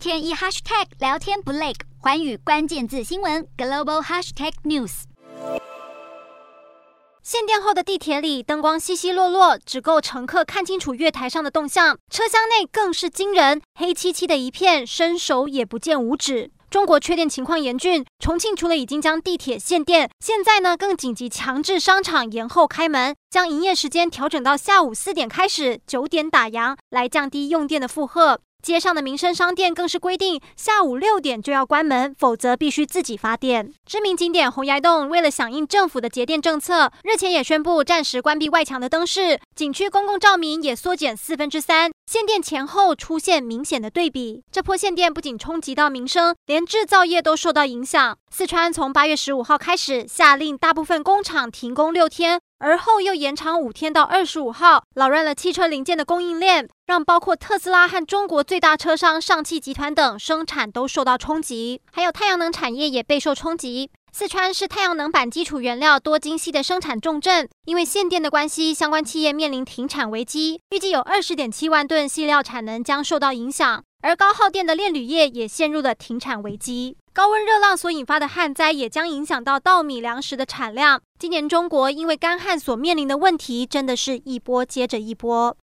天一 hashtag 聊天不累，环宇关键字新闻 global hashtag news。限电后的地铁里，灯光稀稀落落，只够乘客看清楚月台上的动向。车厢内更是惊人，黑漆漆的一片，伸手也不见五指。中国缺电情况严峻，重庆除了已经将地铁限电，现在呢更紧急强制商场延后开门，将营业时间调整到下午四点开始，九点打烊，来降低用电的负荷。街上的民生商店更是规定下午六点就要关门，否则必须自己发电。知名景点洪崖洞为了响应政府的节电政策，日前也宣布暂时关闭外墙的灯饰，景区公共照明也缩减四分之三。限电前后出现明显的对比。这波限电不仅冲击到民生，连制造业都受到影响。四川从八月十五号开始下令大部分工厂停工六天。而后又延长五天到二十五号，扰乱了汽车零件的供应链，让包括特斯拉和中国最大车商上汽集团等生产都受到冲击，还有太阳能产业也备受冲击。四川是太阳能板基础原料多晶矽的生产重镇，因为限电的关系，相关企业面临停产危机，预计有二十点七万吨细料产能将受到影响。而高耗电的炼铝业也陷入了停产危机，高温热浪所引发的旱灾也将影响到稻米粮食的产量。今年中国因为干旱所面临的问题，真的是一波接着一波。